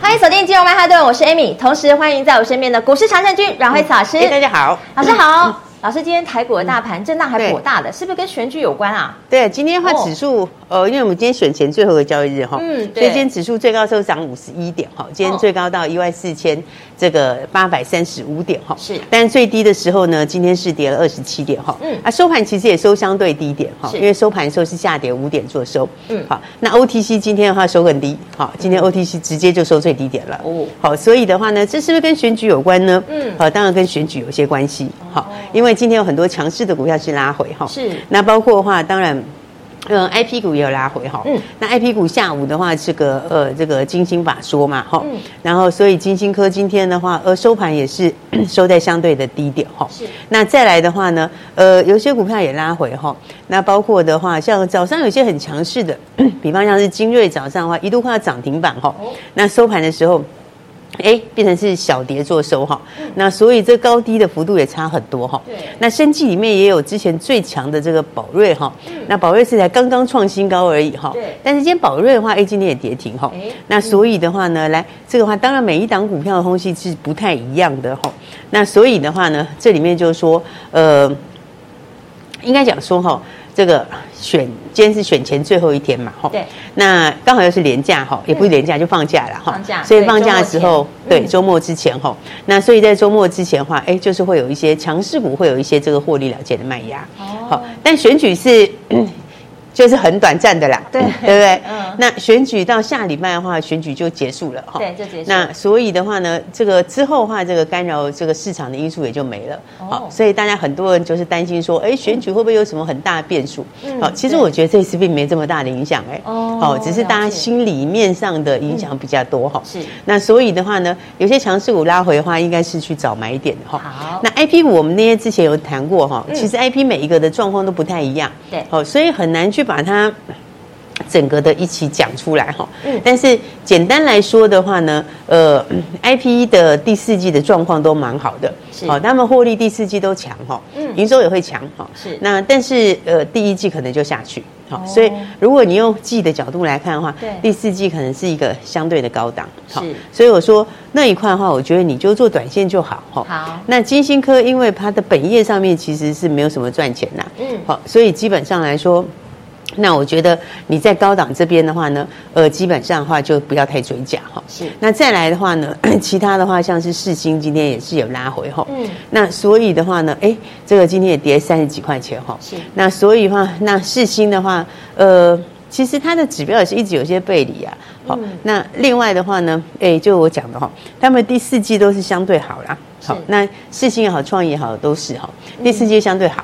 欢迎锁定金融曼哈顿，我是 Amy，同时欢迎在我身边的股市常胜军阮慧慈老师。大家好，老师好。嗯、老师，今天台股的大盘震荡还颇大的，是不是跟选举有关啊？对，今天的话指数。哦呃，因为我们今天选前最后一个交易日哈，嗯，所以今天指数最高时候涨五十一点哈，今天最高到一万四千这个八百三十五点哈，是，但最低的时候呢，今天是跌了二十七点哈，嗯，啊收盘其实也收相对低点哈，因为收盘的时候是下跌五点做收，嗯，好，那 OTC 今天的话收很低，好，今天 OTC 直接就收最低点了，哦，好，所以的话呢，这是不是跟选举有关呢？嗯，好，当然跟选举有些关系，好，因为今天有很多强势的股票是拉回哈，是，那包括的话，当然。嗯，I P 股也有拉回哈。嗯，那 I P 股下午的话，这个呃，这个金星法说嘛哈。嗯。然后，所以金星科今天的话，呃，收盘也是 收在相对的低点哈。是。那再来的话呢，呃，有些股票也拉回哈。那包括的话，像早上有些很强势的，比方像是精锐，早上的话一度快要涨停板哈。哦。那收盘的时候。哎，变成是小跌做收哈，那所以这高低的幅度也差很多哈。对，那生技里面也有之前最强的这个宝瑞哈，那宝瑞是才刚刚创新高而已哈。对，但是今天宝瑞的话，哎，今天也跌停哈。那所以的话呢，来这个话，当然每一档股票的东西是不太一样的哈。那所以的话呢，这里面就是说，呃，应该讲说哈。这个选今天是选前最后一天嘛，哈，对，那刚好又是连假哈，也不是连假就放假了哈，放假，所以放假的时候，对，周末之前哈，那所以在周末之前的话，哎，就是会有一些强势股会有一些这个获利了结的卖压，哦，好，但选举是。就是很短暂的啦，对对不对？嗯，那选举到下礼拜的话，选举就结束了哈。对，就结束。那所以的话呢，这个之后的话，这个干扰这个市场的因素也就没了。哦。好，所以大家很多人就是担心说，哎，选举会不会有什么很大的变数？嗯。好，其实我觉得这次并没这么大的影响，哎。哦。好，只是大家心里面上的影响比较多哈。是。那所以的话呢，有些强势股拉回的话，应该是去找买点的哈。好。那 IP 股我们那些之前有谈过哈，其实 IP 每一个的状况都不太一样。对。好，所以很难去。把它整个的一起讲出来哈，嗯，但是简单来说的话呢，呃，IPE 的第四季的状况都蛮好的，是，好，他们获利第四季都强哈，嗯，营收也会强哈，是，那但是呃，第一季可能就下去，好，所以如果你用季的角度来看的话，对，第四季可能是一个相对的高档，好，所以我说那一块的话，我觉得你就做短线就好，哈，好，那金星科因为它的本业上面其实是没有什么赚钱呐，嗯，好，所以基本上来说。那我觉得你在高档这边的话呢，呃，基本上的话就不要太追价哈。是。那再来的话呢，其他的话像是世星今天也是有拉回哈。嗯。那所以的话呢，哎，这个今天也跌三十几块钱哈。是。那所以的话，那世星的话，呃，其实它的指标也是一直有些背离啊。好。嗯。那另外的话呢，哎，就我讲的哈，他们第四季都是相对好啦。好。那世星也好，创意也好，都是哈。第四季相对好。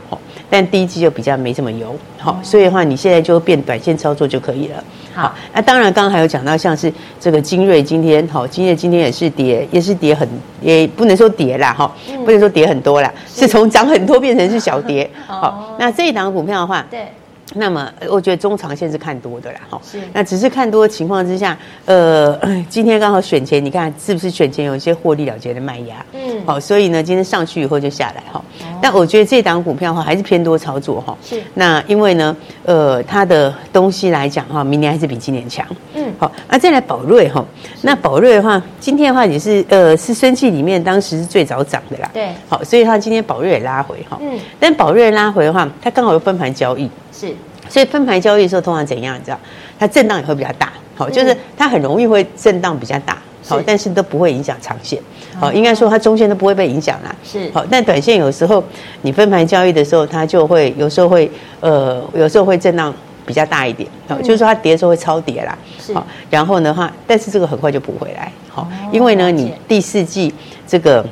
但第一季就比较没这么油，好，所以的话，你现在就变短线操作就可以了。好，那当然，刚刚还有讲到像是这个精锐今天，好，精锐今天也是跌，也是跌很，也不能说跌啦，哈，不能说跌很多啦，是从涨很多变成是小跌。好，那这一档股票的话，对。那么，我觉得中长线是看多的啦，哈。是。那只是看多的情况之下，呃，今天刚好选前，你看是不是选前有一些获利了结的卖压？嗯。好，所以呢，今天上去以后就下来哈。哦。但我觉得这档股票的话还是偏多操作哈。是。那因为呢，呃，它的东西来讲哈，明年还是比今年强。嗯。好，那再来宝瑞哈，那宝瑞的话，今天的话也是呃，是生气里面当时是最早涨的啦。对。好，所以它今天宝瑞也拉回哈。嗯。但宝瑞拉回的话，它刚好有分盘交易。是。所以分盘交易的时候，通常怎样？你知道，它震荡也会比较大。好，就是它很容易会震荡比较大。好，但是都不会影响长线。好，应该说它中线都不会被影响啦。是。好，但短线有时候你分盘交易的时候，它就会有时候会呃，有时候会震荡比较大一点。好，就是说它跌的时候会超跌啦。是。好，然后的话，但是这个很快就补回来。好，因为呢，你第四季这个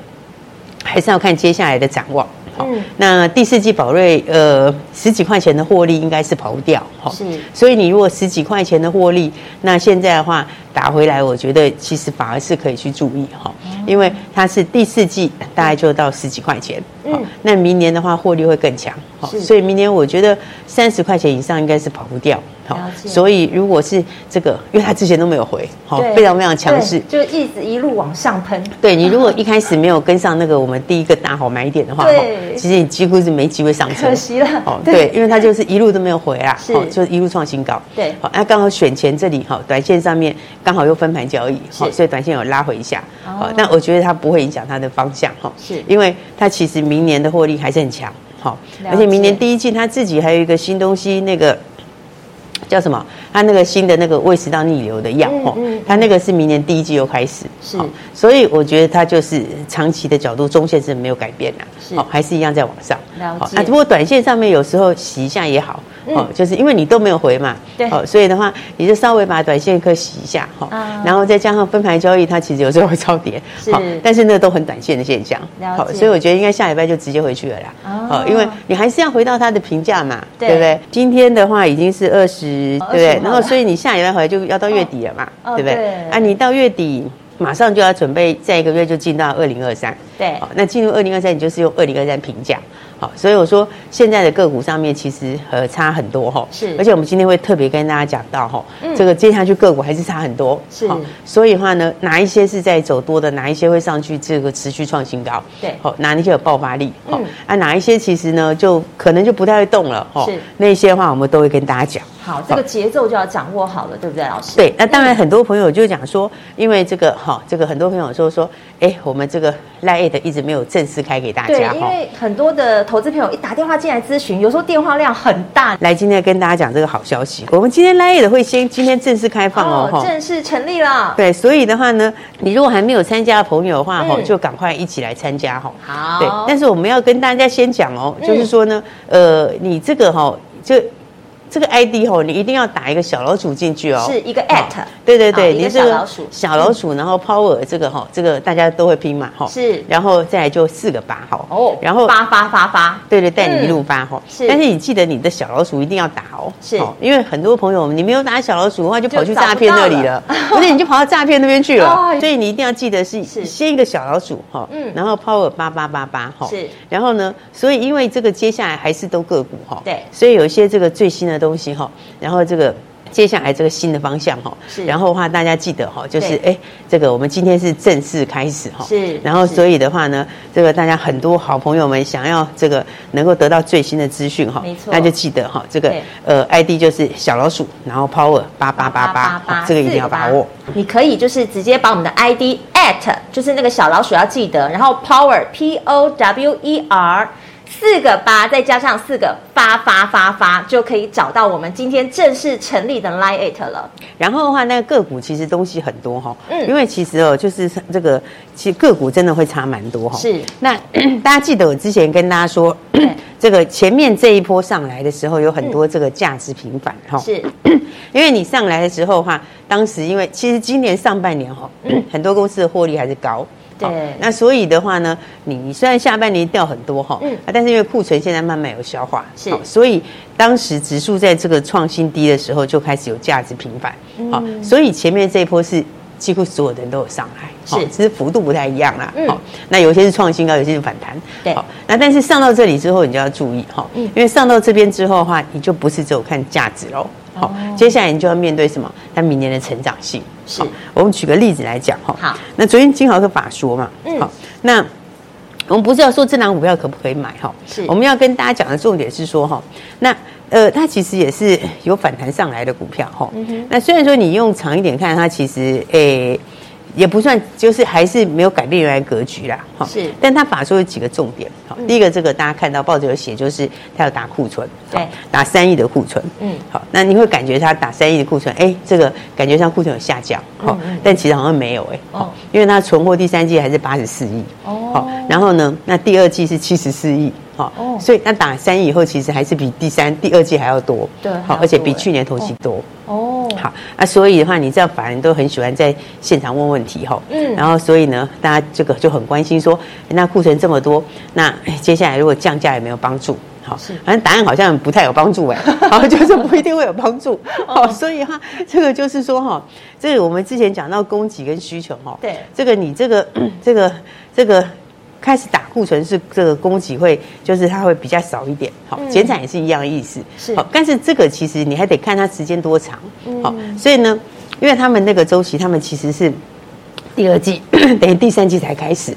还是要看接下来的展望。嗯，那第四季宝瑞呃十几块钱的获利应该是跑不掉，哈，是。所以你如果十几块钱的获利，那现在的话打回来，我觉得其实反而是可以去注意哈，因为它是第四季大概就到十几块钱，嗯，那明年的话获利会更强，好，所以明年我觉得三十块钱以上应该是跑不掉。好，所以如果是这个，因为他之前都没有回，好，非常非常强势，就一直一路往上喷。对，你如果 一开始没有跟上那个我们第一个大好买点的话，对，其实你几乎是没机会上车，可惜了。哦，对，因为他就是一路都没有回啊，好，就一路创新高。对，好，那刚好选前这里哈，短线上面刚好又分盘交易，好，所以短线有拉回一下，好，但我觉得它不会影响它的方向哈，是。因为它其实明年的获利还是很强，好，而且明年第一季它自己还有一个新东西那个。叫什么？他那个新的那个胃食道逆流的药哦，他那个是明年第一季又开始，是，所以我觉得它就是长期的角度，中线是没有改变的，是，还是一样在往上。好。啊，不过短线上面有时候洗一下也好。哦，就是因为你都没有回嘛，对，哦，所以的话，你就稍微把短线客洗一下哈，然后再加上分盘交易，它其实有时候会超跌，好，但是那都很短线的现象，好，所以我觉得应该下礼拜就直接回去了啦，哦，因为你还是要回到它的评价嘛，对不对？今天的话已经是二十，对不对？然后所以你下礼拜回来就要到月底了嘛，对不对？啊，你到月底马上就要准备再一个月就进到二零二三，对，好，那进入二零二三，你就是用二零二三评价。好，所以我说现在的个股上面其实呃差很多哈，是，而且我们今天会特别跟大家讲到哈，这个接下去个股还是差很多，是，所以的话呢，哪一些是在走多的，哪一些会上去这个持续创新高，对，好，哪一些有爆发力，好，啊，哪一些其实呢就可能就不太会动了，哈，是，那些的话我们都会跟大家讲。好，这个节奏就要掌握好了，对不对，老师？对，那当然很多朋友就讲说，因为这个哈，这个很多朋友说说，哎，我们这个 LINE@ 一直没有正式开给大家，对，因为很多的投资朋友一打电话进来咨询，有时候电话量很大。来，今天跟大家讲这个好消息，我们今天 LINE@ 会先今天正式开放哦，正式成立了。对，所以的话呢，你如果还没有参加的朋友的话，哈，就赶快一起来参加哈。好，对，但是我们要跟大家先讲哦，就是说呢，呃，你这个哈就。这个 ID 吼，你一定要打一个小老鼠进去哦，是一个 at，对对对，你这个小老鼠，小老鼠，然后 power 这个哈，这个大家都会拼嘛哈，是，然后再来就四个八哈，哦，然后发发发发，对对，带你一路发哈，是，但是你记得你的小老鼠一定要打哦，是，因为很多朋友你没有打小老鼠的话，就跑去诈骗那里了，不是你就跑到诈骗那边去了，所以你一定要记得是先一个小老鼠哈，嗯，然后 power 八八八八哈，是，然后呢，所以因为这个接下来还是都个股哈，对，所以有一些这个最新的。东西哈，然后这个接下来这个新的方向哈，是，然后的话大家记得哈，就是哎，这个我们今天是正式开始哈，是，然后所以的话呢，这个大家很多好朋友们想要这个能够得到最新的资讯哈，没错，那就记得哈，这个呃 ID 就是小老鼠，然后 Power 八八八八，这个一定要把握。你可以就是直接把我们的 ID at 就是那个小老鼠要记得，然后 Power P O W E R。四个八再加上四个发发发发，就可以找到我们今天正式成立的 LINE@ 了。然后的话，那个个股其实东西很多哈，嗯，因为其实哦，就是这个其实个股真的会差蛮多哈。是，那 大家记得我之前跟大家说，这个前面这一波上来的时候，有很多这个价值频繁哈。是，因为你上来的时候的话，当时因为其实今年上半年哈，很多公司的获利还是高。对，那所以的话呢，你虽然下半年掉很多哈，嗯，但是因为库存现在慢慢有消化，是，所以当时指数在这个创新低的时候就开始有价值频繁，好，所以前面这一波是几乎所有的人都有上来，是，只是幅度不太一样啦，好，那有些是创新高，有些是反弹，对，好，那但是上到这里之后，你就要注意哈，因为上到这边之后的话，你就不是只有看价值喽。好，接下来你就要面对什么？它明年的成长性。是，我们举个例子来讲哈。好，那昨天金豪科法说嘛，嗯，好，那我们不是要说这档股票可不可以买哈？是，我们要跟大家讲的重点是说哈，那呃，它其实也是有反弹上来的股票哈。嗯，那虽然说你用长一点看，它其实诶。也不算，就是还是没有改变原来格局啦，哈。是，但他法说有几个重点，好，第一个这个大家看到报纸有写，就是他要打库存，对，打三亿的库存，嗯，好，那你会感觉他打三亿的库存，哎，这个感觉上库存有下降，好，但其实好像没有，哎，哦，因为他存货第三季还是八十四亿，哦，好，然后呢，那第二季是七十四亿，好，哦，所以那打三亿以后，其实还是比第三、第二季还要多，对，好，而且比去年同期多，哦。好，那所以的话，你知道法人都很喜欢在现场问问题哈。嗯。然后所以呢，大家这个就很关心说，那库存这么多，那接下来如果降价有没有帮助？好，反正答案好像不太有帮助哎，好，就是不一定会有帮助。好，所以哈，这个就是说哈，这个我们之前讲到供给跟需求哈，对，这个你这个这个这个开始打库存是这个供给会就是它会比较少一点，好，减产也是一样的意思，是，好，但是这个其实你还得看它时间多长，好，所以呢，因为他们那个周期，他们其实是第二季 等于第三季才开始。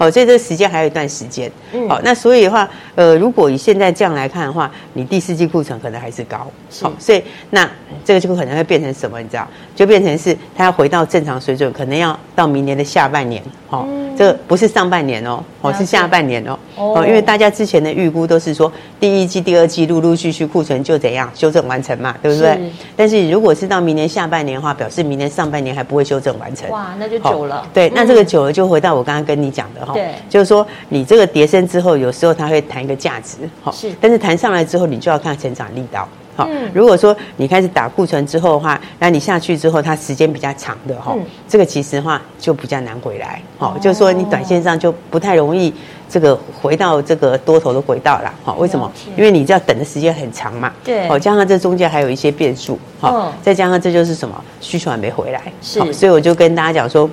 好，所以这个时间还有一段时间。好，那所以的话，呃，如果以现在这样来看的话，你第四季库存可能还是高。好，所以那这个就可能会变成什么？你知道，就变成是它要回到正常水准，可能要到明年的下半年。好，这个不是上半年哦，哦是下半年哦。哦，因为大家之前的预估都是说第一季、第二季陆陆续续库存就怎样修正完成嘛，对不对？但是如果是到明年下半年的话，表示明年上半年还不会修正完成。哇，那就久了。对，那这个久了就回到我刚刚跟你讲的。对，就是说你这个跌升之后，有时候它会弹一个价值，哈，是，但是弹上来之后，你就要看成长力道，好。如果说你开始打库存之后的话，那你下去之后，它时间比较长的哈，这个其实的话就比较难回来，好，就是说你短线上就不太容易这个回到这个多头的轨道了，好，为什么？因为你这样等的时间很长嘛，对，好，加上这中间还有一些变数，好，再加上这就是什么？需求还没回来，是，所以我就跟大家讲说。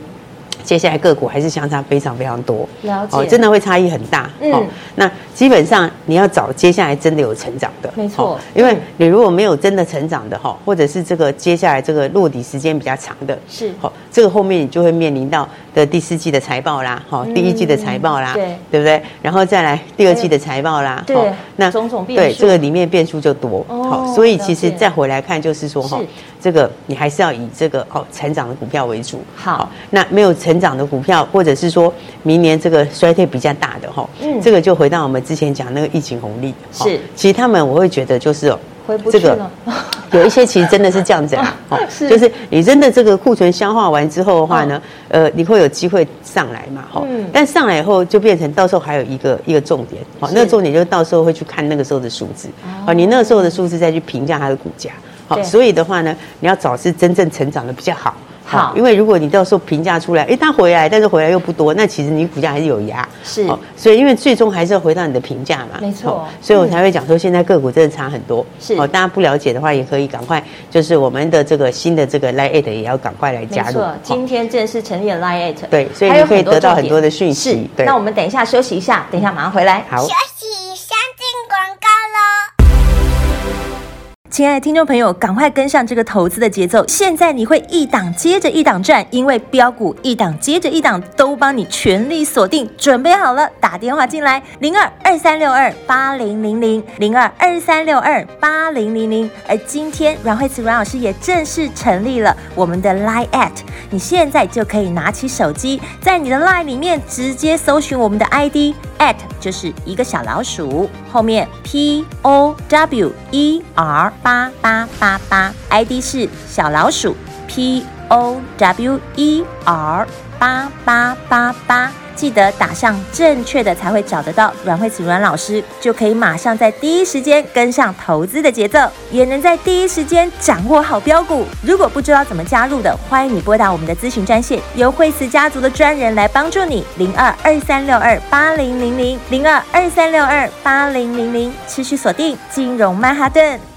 接下来个股还是相差非常非常多，了解哦，真的会差异很大。嗯，哦，那基本上你要找接下来真的有成长的，没错。因为你如果没有真的成长的哈，或者是这个接下来这个落底时间比较长的，是，好，这个后面你就会面临到的第四季的财报啦，好，第一季的财报啦，对，对不对？然后再来第二季的财报啦，对，那种种变数，对，这个里面变数就多。好，所以其实再回来看，就是说哈，这个你还是要以这个哦成长的股票为主。好，那没有成。成长的股票，或者是说明年这个衰退比较大的哈，嗯，这个就回到我们之前讲那个疫情红利，是，其实他们我会觉得就是哦，回不去了，有一些其实真的是这样子啊，哦，就是你真的这个库存消化完之后的话呢，呃，你会有机会上来嘛，哈，但上来以后就变成到时候还有一个一个重点，好，那个重点就是到时候会去看那个时候的数字，好，你那个时候的数字再去评价它的股价，好，所以的话呢，你要找是真正成长的比较好。好，因为如果你到时候评价出来，哎，它回来，但是回来又不多，那其实你股价还是有压。是，所以因为最终还是要回到你的评价嘛。没错，所以我才会讲说，现在个股真的差很多。是，哦，大家不了解的话，也可以赶快，就是我们的这个新的这个 LINE@ 也要赶快来加入。没错，今天正式成立了 LINE@。对，所以你可以得到很多的讯息。对，那我们等一下休息一下，等一下马上回来。好。亲爱的听众朋友，赶快跟上这个投资的节奏！现在你会一档接着一档赚，因为标股一档接着一档都帮你全力锁定，准备好了，打电话进来零二二三六二八零零零零二二三六二八零零零。而今天阮慧慈阮老师也正式成立了我们的 LINE@，at，你现在就可以拿起手机，在你的 LINE 里面直接搜寻我们的 ID。At 就是一个小老鼠，后面 p o w e r 八八八八，ID 是小老鼠 p o w e r 八八八八。记得打上正确的才会找得到阮慧慈阮老师，就可以马上在第一时间跟上投资的节奏，也能在第一时间掌握好标股。如果不知道怎么加入的，欢迎你拨打我们的咨询专线，由慧慈家族的专人来帮助你。零二二三六二八零零零零二二三六二八零零零，持续锁定金融曼哈顿。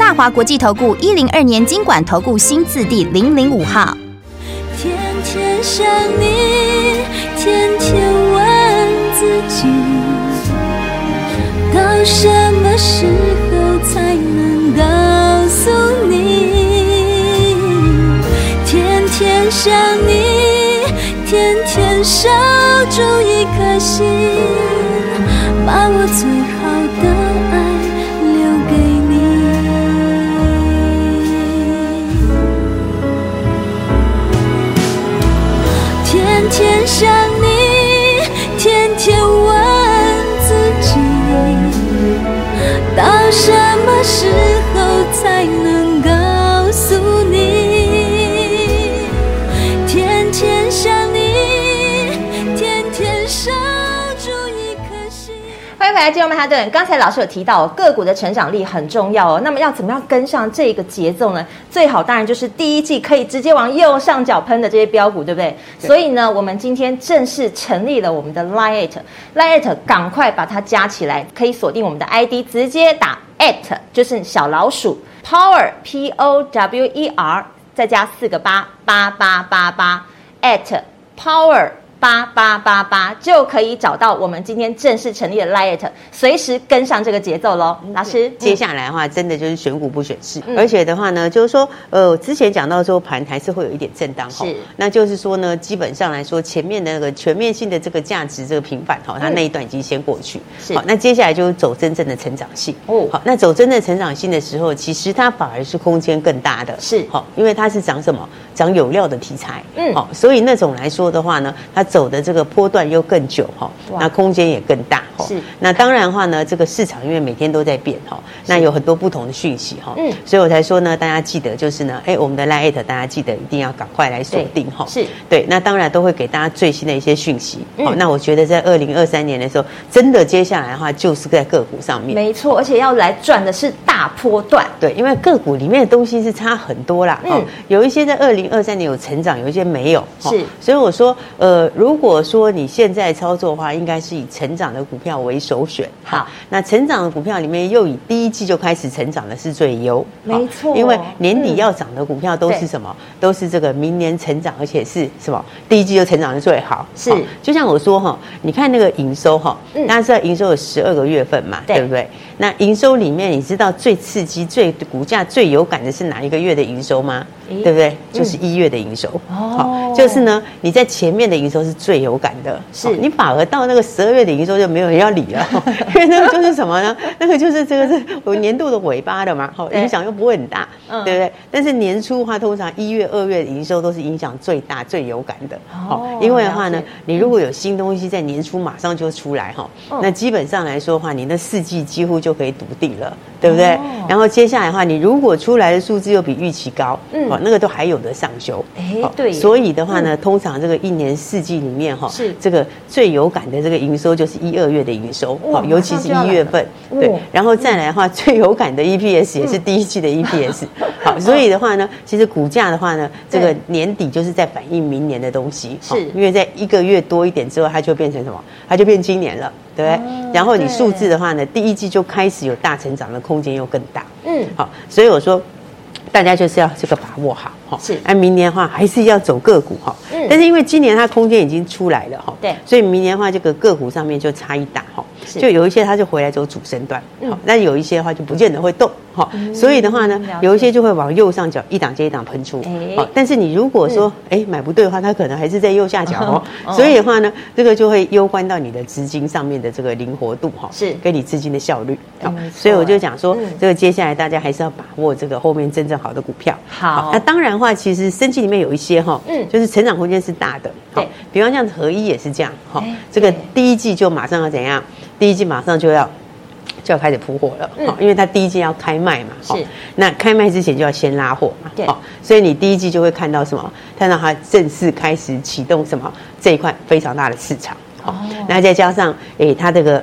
大华国际投顾一零二年金管投顾新字第零零五号。天天想你，天天问自己，到什么时候才能告诉你？天天想你，天天守住一颗心，把我最好的。来，金融曼哈顿，刚才老师有提到个股的成长力很重要哦。那么要怎么样跟上这个节奏呢？最好当然就是第一季可以直接往右上角喷的这些标股，对不对？对。所以呢，我们今天正式成立了我们的 Lite，Lite 赶快把它加起来，可以锁定我们的 ID，直接打 at 就是小老鼠 Power P O W E R 再加四个八八八八八 at Power。八八八八就可以找到我们今天正式成立的 LINE，随时跟上这个节奏喽。老师，接下来的话，真的就是选股不选市，嗯、而且的话呢，就是说，呃，之前讲到说盘还是会有一点震荡哈，那就是说呢，基本上来说，前面的那个全面性的这个价值这个平反哈，它那一段已经先过去，是，好，那接下来就是走真正的成长性。哦，好，那走真正的成长性的时候，其实它反而是空间更大的，是，好，因为它是涨什么？涨有料的题材，嗯，好，所以那种来说的话呢，它走的这个波段又更久哈，那空间也更大哈。是，那当然的话呢，这个市场因为每天都在变哈，那有很多不同的讯息哈，嗯，所以我才说呢，大家记得就是呢，哎，我们的 Lite 大家记得一定要赶快来锁定哈，是。对，那当然都会给大家最新的一些讯息。好，那我觉得在二零二三年的时候，真的接下来的话就是在个股上面，没错，而且要来赚的是大波段，对，因为个股里面的东西是差很多啦，嗯，有一些在二零二三年有成长，有一些没有，是，所以我说，呃，如果说你现在操作的话，应该是以成长的股票为首选。好，那成长的股票里面，又以第一季就开始成长的是最优，没错，因为年底要涨的股票都是什么？都是这个明年成长，而且是什么？第一季就成长的最好。是，就像我说哈，你看那个营收哈，大家知道营收有十二个月份嘛，对不对？那营收里面，你知道最刺激、最股价最有感的是哪一个月的营收吗？对不对？就是一月的营收。哦，就是呢，你在前面的营收是最有感的。是，你反而到那个十二月的营收就没有人要理了，因为那个就是什么呢？那个就是这个是有年度的尾巴的嘛，好，影响又不会很大，对不对？但是年初的话，通常一月、二月的营收都是影响最大、最有感的。哦，因为的话呢，你如果有新东西在年初马上就出来哈，那基本上来说的话，你那四季几乎就可以笃定了，对不对？然后接下来的话，你如果出来的数字又比预期高，嗯，那个都还有的上修。哎，对。所以的话呢，通常这个一年四季里面哈，是这个最有感的这个营收就是一二月的营收，好，尤其是一月份，对。然后再来的话，最有感的 EPS 也是第一季的 EPS。好，所以的话呢，其实股价的话呢，这个年底就是在反映明年的东西，是因为在一个月多一点之后，它就变成什么？它就变今年了，对不对？然后你数字的话呢，第一季就开始有大成长的空间又更大。嗯，好，所以我说。大家就是要这个把握好哈，是。那明年的话还是要走个股哈，嗯。但是因为今年它空间已经出来了哈，对。所以明年的话，这个个股上面就差异大哈，就有一些它就回来走主升段，嗯。那有一些的话就不见得会动。好，所以的话呢，有一些就会往右上角一档接一档喷出。好，但是你如果说哎买不对的话，它可能还是在右下角哦。所以的话呢，这个就会攸关到你的资金上面的这个灵活度哈，是跟你资金的效率。好，所以我就讲说，这个接下来大家还是要把握这个后面真正好的股票。好，那当然的话，其实生技里面有一些哈，嗯，就是成长空间是大的。对，比方像合一也是这样哈，这个第一季就马上要怎样？第一季马上就要。就要开始铺货了，嗯，因为它第一季要开卖嘛，是，那开卖之前就要先拉货嘛，对，所以你第一季就会看到什么？看到它正式开始启动什么？这一块非常大的市场，哦，那再加上诶，它这个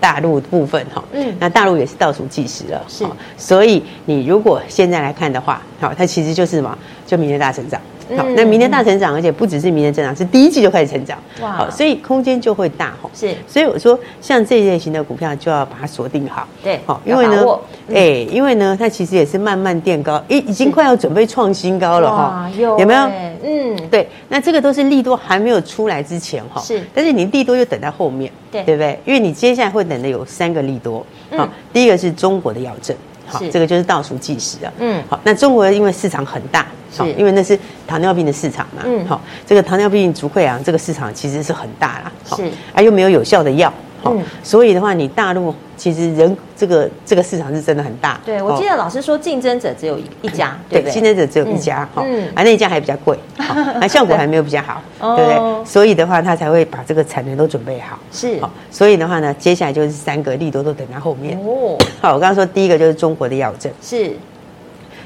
大陆部分哈，嗯，那大陆也是倒数计时了，是，所以你如果现在来看的话，好，它其实就是什么？就明年大成长。好，那明年大成长，而且不只是明年增长，是第一季就开始成长，哇！好，所以空间就会大哈。是，所以我说像这一类型的股票就要把它锁定好。对，好，因为呢，哎，因为呢，它其实也是慢慢垫高，已已经快要准备创新高了哈。有有没有？嗯，对，那这个都是利多还没有出来之前哈。是，但是你利多又等在后面，对，对不对？因为你接下来会等的有三个利多。好，第一个是中国的药证。好，这个就是倒数计时啊。嗯，好，那中国因为市场很大，好，因为那是糖尿病的市场嘛。嗯，好，这个糖尿病足溃疡这个市场其实是很大啦。是，啊，又没有有效的药。嗯，所以的话，你大陆其实人这个这个市场是真的很大。对，我记得老师说竞争者只有一家，对对，竞争者只有一家，哈，啊，那一家还比较贵，啊，效果还没有比较好，对不对？所以的话，他才会把这个产能都准备好。是，所以的话呢，接下来就是三个利多都等在后面。哦，好，我刚刚说第一个就是中国的药证，是，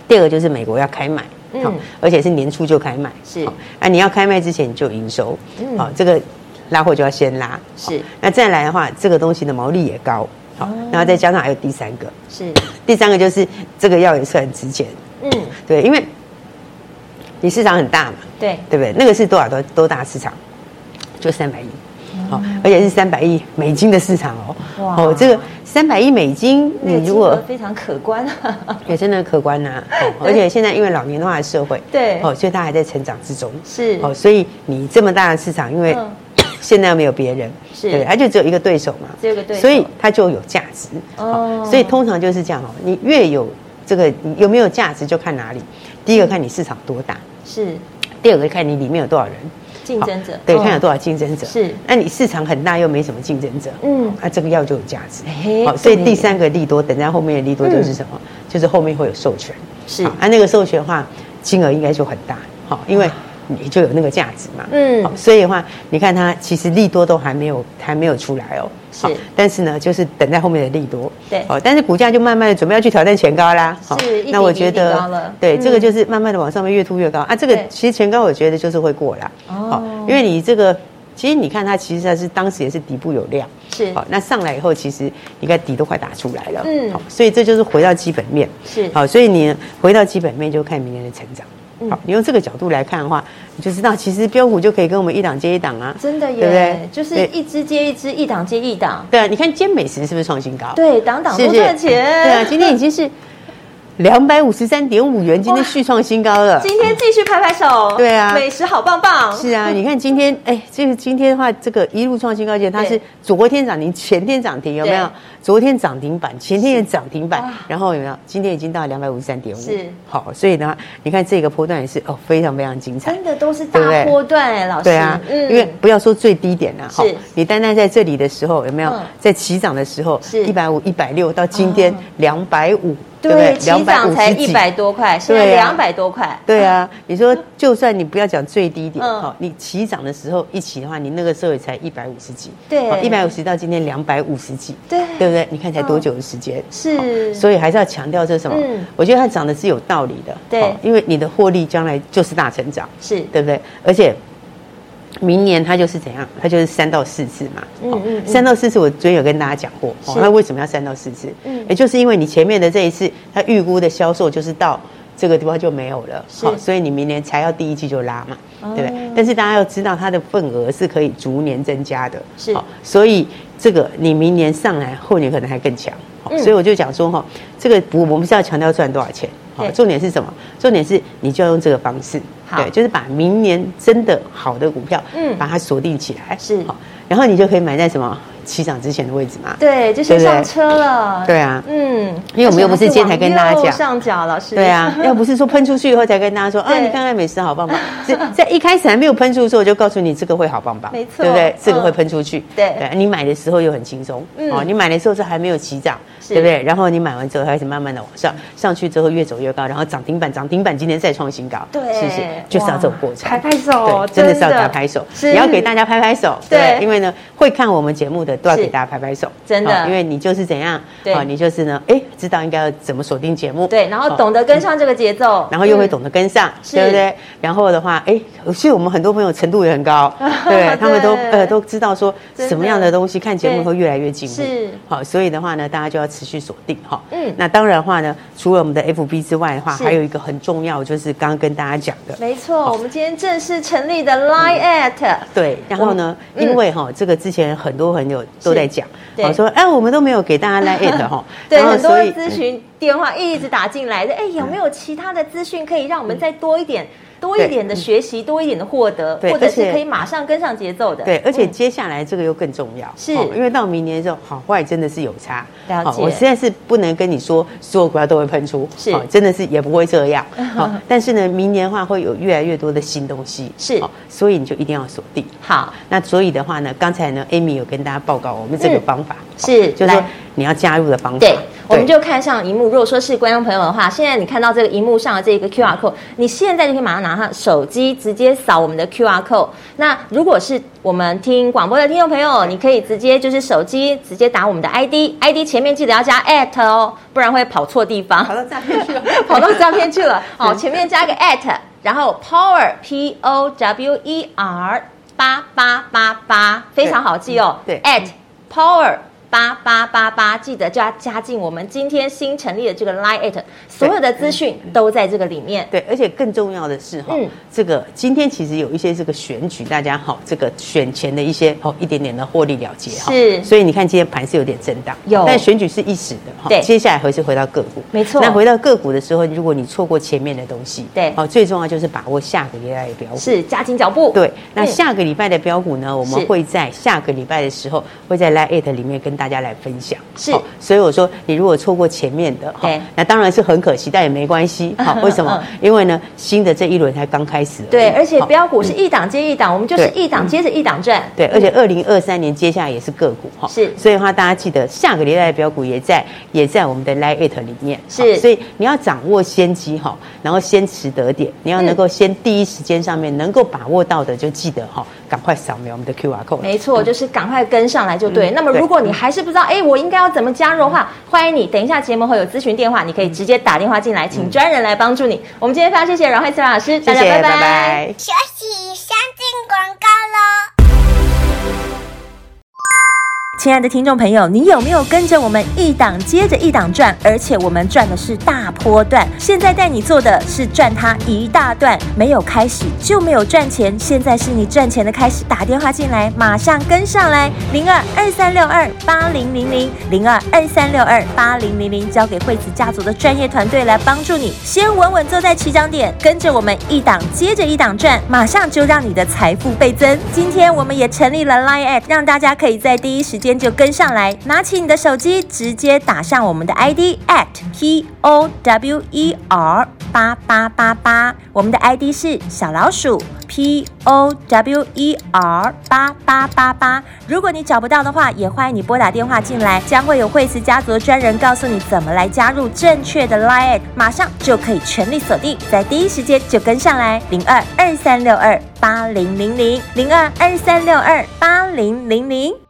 第二个就是美国要开卖，嗯，而且是年初就开卖，是，啊，你要开卖之前你就营收，好，这个。拉货就要先拉，是。那再来的话，这个东西的毛利也高，好。然后再加上还有第三个，是。第三个就是这个药也是很值钱，嗯，对，因为你市场很大嘛，对，对不对？那个是多少多多大市场？就三百亿，好，而且是三百亿美金的市场哦。哇，哦，这个三百亿美金，你如果非常可观，也真的可观 呐。而且现在因为老年化的社会，对，哦，所以它还在成长之中，是。哦，所以你这么大的市场，因为现在又没有别人，是。对，他就只有一个对手嘛，只有个对手，所以他就有价值。哦。所以通常就是这样哦，你越有这个有没有价值，就看哪里。第一个看你市场多大，是；第二个看你里面有多少人。竞争者，对，看有多少竞争者。是，那你市场很大又没什么竞争者，嗯，那这个药就有价值。好，所以第三个利多，等在后面的利多就是什么？就是后面会有授权，是。啊，那个授权的话金额应该就很大，好，因为。你就有那个价值嘛，嗯，所以的话，你看它其实利多都还没有还没有出来哦，是，但是呢，就是等在后面的利多，对，哦，但是股价就慢慢的准备要去挑战前高啦，是，那我觉得，对，这个就是慢慢的往上面越突越高。啊，这个其实前高我觉得就是会过啦，哦，因为你这个其实你看它其实它是当时也是底部有量，是，好，那上来以后其实你看底都快打出来了，嗯，好，所以这就是回到基本面，是，好，所以你回到基本面就看明年的成长。好，你用这个角度来看的话，你就知道其实标股就可以跟我们一档接一档啊，真的耶，对不对？就是一支接一支，一档接一档。对啊，你看今天美食是不是创新高？对，档档都赚钱。对啊，今天已经是。两百五十三点五元，今天续创新高了。今天继续拍拍手。对啊，美食好棒棒。是啊，你看今天，哎，这个今天的话，这个一路创新高，它是昨天涨停，前天涨停，有没有？昨天涨停板，前天也涨停板，然后有没有？今天已经到两百五十三点五。是。好，所以呢，你看这个波段也是哦，非常非常精彩。真的都是大波段哎，老师。对啊，因为不要说最低点了，是。你单单在这里的时候，有没有？在起涨的时候，是一百五、一百六，到今天两百五。对，起涨才一百多块，现在两百多块。对啊，你说就算你不要讲最低点，哈，你起涨的时候一起的话，你那个时候也才一百五十几，对，一百五十到今天两百五十几，对，对不对？你看才多久的时间？是，所以还是要强调这什么？我觉得它涨的是有道理的，对，因为你的获利将来就是大成长，是对不对？而且。明年它就是怎样？它就是三到四次嘛。嗯嗯。三到四次，我昨天有跟大家讲过。哦。那为什么要三到四次？嗯。也就是因为你前面的这一次，它预估的销售就是到这个地方就没有了。哦。所以你明年才要第一季就拉嘛，对不对？但是大家要知道，它的份额是可以逐年增加的。是。所以这个你明年上来，后年可能还更强。嗯。所以我就讲说哈，这个不，我们是要强调赚多少钱。好，重点是什么？重点是你就要用这个方式，好对，就是把明年真的好的股票，嗯，把它锁定起来，是好，然后你就可以买在什么？起涨之前的位置嘛，对，就是上车了。对啊，嗯，因为我们又不是今天才跟大家讲上脚，老师。对啊，要不是说喷出去以后才跟大家说啊，你看看美食好棒棒。是 在一开始还没有喷出的时候，我就告诉你这个会好棒棒，没错，对不对？这个会喷出去。对，对，你买的时候又很轻松。哦，你买的时候是还没有起涨，对不对？然后你买完之后开始慢慢的往上，上去之后越走越高，然后涨停板，涨停板今天再创新高。对，是不是？就是要这种过程。拍拍手，真的是要打拍手，也要给大家拍拍手。对，因为呢，会看我们节目的。都要给大家拍拍手，真的，因为你就是怎样，对，你就是呢，哎，知道应该要怎么锁定节目，对，然后懂得跟上这个节奏，然后又会懂得跟上，对不对？然后的话，哎，其实我们很多朋友程度也很高，对，他们都呃都知道说什么样的东西看节目会越来越进步，是，好，所以的话呢，大家就要持续锁定哈，嗯，那当然的话呢，除了我们的 FB 之外的话，还有一个很重要，就是刚刚跟大家讲的，没错，我们今天正式成立的 Line@ at，对，然后呢，因为哈这个之前很多朋友都在讲，我说哎，我们都没有给大家 Line@ 哈，对，很多咨询电话一直打进来的，哎，有没有其他的资讯可以让我们再多一点？多一点的学习，多一点的获得，或者是可以马上跟上节奏的。对，而且接下来这个又更重要，是因为到明年的时候，好坏真的是有差。了解。我实在是不能跟你说所有股票都会喷出，是，真的是也不会这样。好，但是呢，明年的话会有越来越多的新东西，是，所以你就一定要锁定。好，那所以的话呢，刚才呢，Amy 有跟大家报告我们这个方法，是，就是说你要加入的方法。对。我们就看上荧幕。如果说是观众朋友的话，现在你看到这个荧幕上的这个 QR code，你现在就可以马上拿上手机，直接扫我们的 QR code。那如果是我们听广播的听众朋友，你可以直接就是手机直接打我们的 ID，ID 前面记得要加 at 哦，不然会跑错地方，跑到诈骗去了，跑到诈骗去了。好，前面加个 at，然后 power p o w e r 八八八八，非常好记哦。对，at power。八八八八，记得就要加进我们今天新成立的这个 Line@，所有的资讯都在这个里面。对，而且更重要的是哈，这个今天其实有一些这个选举，大家好，这个选前的一些好一点点的获利了结哈。是，所以你看今天盘是有点震荡，有，但选举是一时的哈。对，接下来还是回到个股，没错。那回到个股的时候，如果你错过前面的东西，对，好，最重要就是把握下个礼拜的标股，是加紧脚步。对，那下个礼拜的标股呢，我们会在下个礼拜的时候会在 Line@ 里面跟大家来分享，是，所以我说你如果错过前面的，哈，那当然是很可惜，但也没关系，好，为什么？因为呢，新的这一轮才刚开始，对，而且标股是一档接一档，我们就是一档接着一档赚，对，而且二零二三年接下来也是个股，哈，是，所以的话大家记得下个礼拜的标股也在也在我们的 Line@ 里面，是，所以你要掌握先机哈，然后先持得点，你要能够先第一时间上面能够把握到的，就记得哈，赶快扫描我们的 QR code，没错，就是赶快跟上来就对。那么如果你还是不知道，哎，我应该要怎么加入的话，欢迎你等一下节目会有咨询电话，你可以直接打电话进来，请专人来帮助你。我们今天非常谢谢阮慧慈老师，大家拜拜。休息，先进广告喽。亲爱的听众朋友，你有没有跟着我们一档接着一档赚？而且我们赚的是大波段。现在带你做的是赚它一大段，没有开始就没有赚钱。现在是你赚钱的开始，打电话进来，马上跟上来，零二二三六二八零零零零二二三六二八零零零，交给惠子家族的专业团队来帮助你，先稳稳坐在起涨点，跟着我们一档接着一档赚，马上就让你的财富倍增。今天我们也成立了 Line@，App，让大家可以在第一时间。就跟上来，拿起你的手机，直接打上我们的 ID at p o w e r 八八八八，我们的 ID 是小老鼠 p o w e r 八八八八。如果你找不到的话，也欢迎你拨打电话进来，将会有惠慈家族的专人告诉你怎么来加入正确的 Line，马上就可以全力锁定，在第一时间就跟上来，零二二三六二八零零零零二二三六二八零零零。